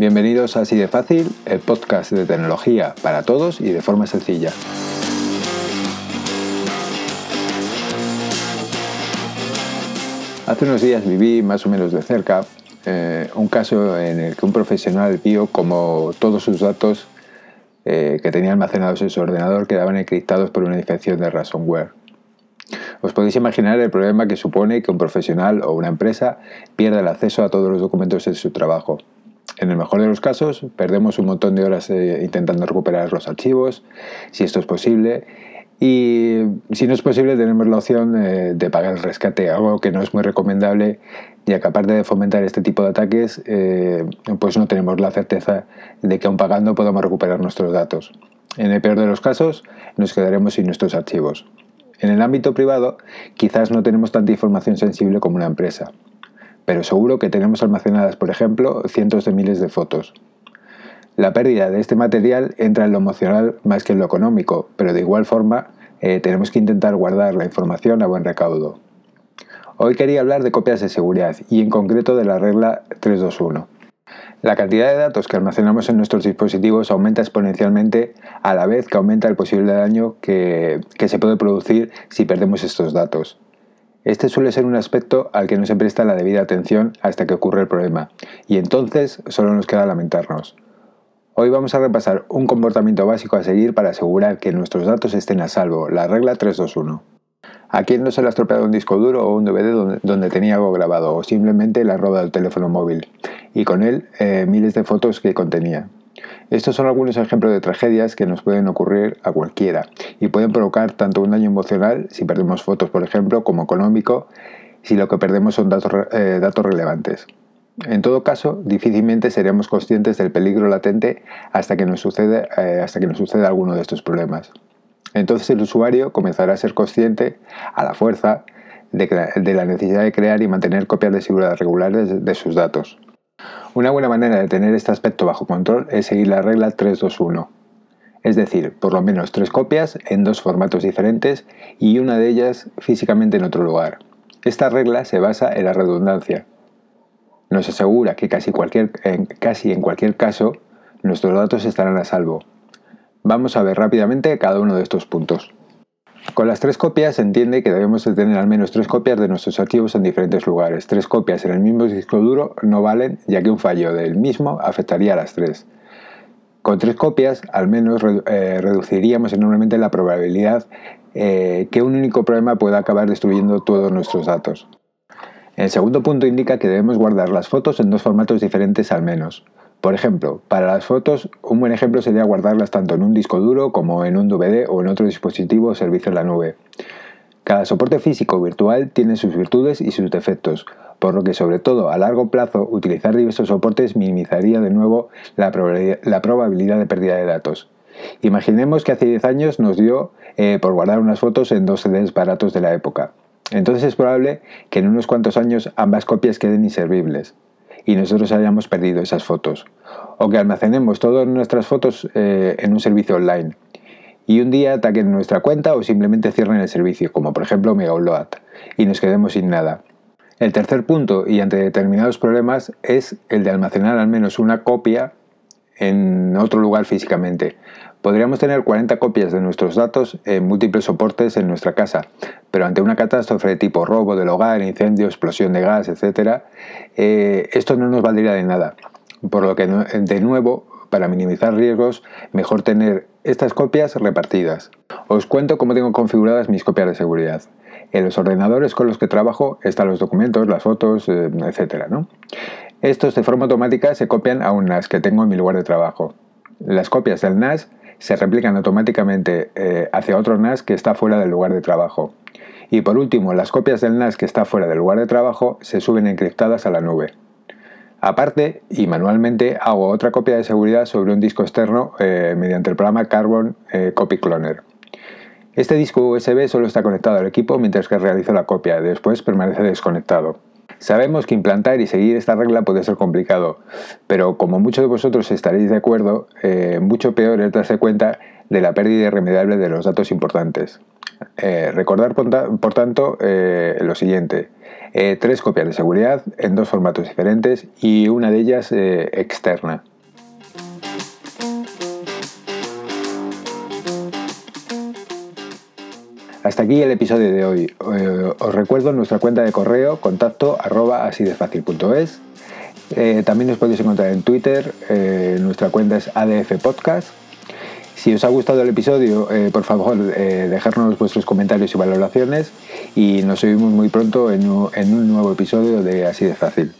Bienvenidos a Así de Fácil, el podcast de tecnología para todos y de forma sencilla. Hace unos días viví más o menos de cerca eh, un caso en el que un profesional vio como todos sus datos eh, que tenía almacenados en su ordenador quedaban encriptados por una infección de ransomware. Os podéis imaginar el problema que supone que un profesional o una empresa pierda el acceso a todos los documentos de su trabajo. En el mejor de los casos, perdemos un montón de horas eh, intentando recuperar los archivos, si esto es posible, y si no es posible, tenemos la opción eh, de pagar el rescate, algo que no es muy recomendable, ya que aparte de fomentar este tipo de ataques, eh, pues no tenemos la certeza de que aun pagando podamos recuperar nuestros datos. En el peor de los casos, nos quedaremos sin nuestros archivos. En el ámbito privado, quizás no tenemos tanta información sensible como una empresa, pero seguro que tenemos almacenadas, por ejemplo, cientos de miles de fotos. La pérdida de este material entra en lo emocional más que en lo económico, pero de igual forma eh, tenemos que intentar guardar la información a buen recaudo. Hoy quería hablar de copias de seguridad y en concreto de la regla 321. La cantidad de datos que almacenamos en nuestros dispositivos aumenta exponencialmente a la vez que aumenta el posible daño que, se puede producir si perdemos estos datos. Este suele ser un aspecto al que no se presta la debida atención hasta que ocurre el problema, y entonces solo nos queda lamentarnos. Hoy vamos a repasar un comportamiento básico a seguir para asegurar que nuestros datos estén a salvo, la regla 321. ¿A quién no se le ha estropeado un disco duro o un DVD donde, tenía algo grabado o simplemente le ha robado el teléfono móvil y con él eh, miles de fotos que contenía? Estos son algunos ejemplos de tragedias que nos pueden ocurrir a cualquiera y pueden provocar tanto un daño emocional si perdemos fotos, por ejemplo, como económico si lo que perdemos son datos, eh, relevantes. En todo caso, difícilmente seremos conscientes del peligro latente hasta que nos sucede, eh, hasta que nos suceda alguno de estos problemas. Entonces el usuario comenzará a ser consciente, a la fuerza, de, la necesidad de crear y mantener copias de seguridad regulares de, sus datos. Una buena manera de tener este aspecto bajo control es seguir la regla 321, es decir, por lo menos tres copias en dos formatos diferentes y una de ellas físicamente en otro lugar. Esta regla se basa en la redundancia. Nos asegura que casi, cualquier, casi en cualquier caso nuestros datos estarán a salvo, Vamos a ver rápidamente cada uno de estos puntos. Con las tres copias se entiende que debemos de tener al menos tres copias de nuestros archivos en diferentes lugares. Tres copias en el mismo disco duro no valen ya que un fallo del mismo afectaría a las tres. Con tres copias al menos eh, reduciríamos enormemente la probabilidad eh, que un único problema pueda acabar destruyendo todos nuestros datos. El segundo punto indica que debemos guardar las fotos en dos formatos diferentes al menos. Por ejemplo, para las fotos, un buen ejemplo sería guardarlas tanto en un disco duro como en un DVD o en otro dispositivo o servicio en la nube. Cada soporte físico o virtual tiene sus virtudes y sus defectos, por lo que sobre todo a largo plazo utilizar diversos soportes minimizaría de nuevo la probabilidad, de pérdida de datos. Imaginemos que hace 10 años nos dio eh, por guardar unas fotos en dos CDs baratos de la época. Entonces es probable que en unos cuantos años ambas copias queden inservibles y nosotros hayamos perdido esas fotos. O que almacenemos todas nuestras fotos eh, en un servicio online y un día ataquen nuestra cuenta o simplemente cierren el servicio, como por ejemplo Megaupload, y nos quedemos sin nada. El tercer punto, y ante determinados problemas, es el de almacenar al menos una copia en otro lugar físicamente. Podríamos tener 40 copias de nuestros datos en múltiples soportes en nuestra casa, pero ante una catástrofe de tipo robo del hogar, incendio, explosión de gas, etc., eh, esto no nos valdría de nada. Por lo que, de nuevo, para minimizar riesgos, mejor tener estas copias repartidas. Os cuento cómo tengo configuradas mis copias de seguridad. En los ordenadores con los que trabajo están los documentos, las fotos, eh, etc. Estos de forma automática se copian a un NAS que tengo en mi lugar de trabajo. Las copias del NAS se replican automáticamente eh, hacia otro NAS que está fuera del lugar de trabajo. Y por último, las copias del NAS que está fuera del lugar de trabajo se suben encriptadas a la nube. Aparte, y manualmente, hago otra copia de seguridad sobre un disco externo eh, mediante el programa Carbon eh, Copy Cloner. Este disco USB solo está conectado al equipo mientras que realizo la copia, después permanece desconectado. Sabemos que implantar y seguir esta regla puede ser complicado, pero como muchos de vosotros estaréis de acuerdo, eh, mucho peor es darse cuenta de la pérdida irremediable de los datos importantes. Eh, recordar, por, tanto, eh, lo siguiente. tres copias de seguridad en dos formatos diferentes y una de ellas externa. Hasta aquí el episodio de hoy. Eh, os recuerdo nuestra cuenta de correo contacto eh, también nos podéis encontrar en Twitter, eh, nuestra cuenta es ADF Podcast. Si os ha gustado el episodio, por favor, dejarnos vuestros comentarios y valoraciones y nos vemos muy pronto en un nuevo episodio de Así de Fácil.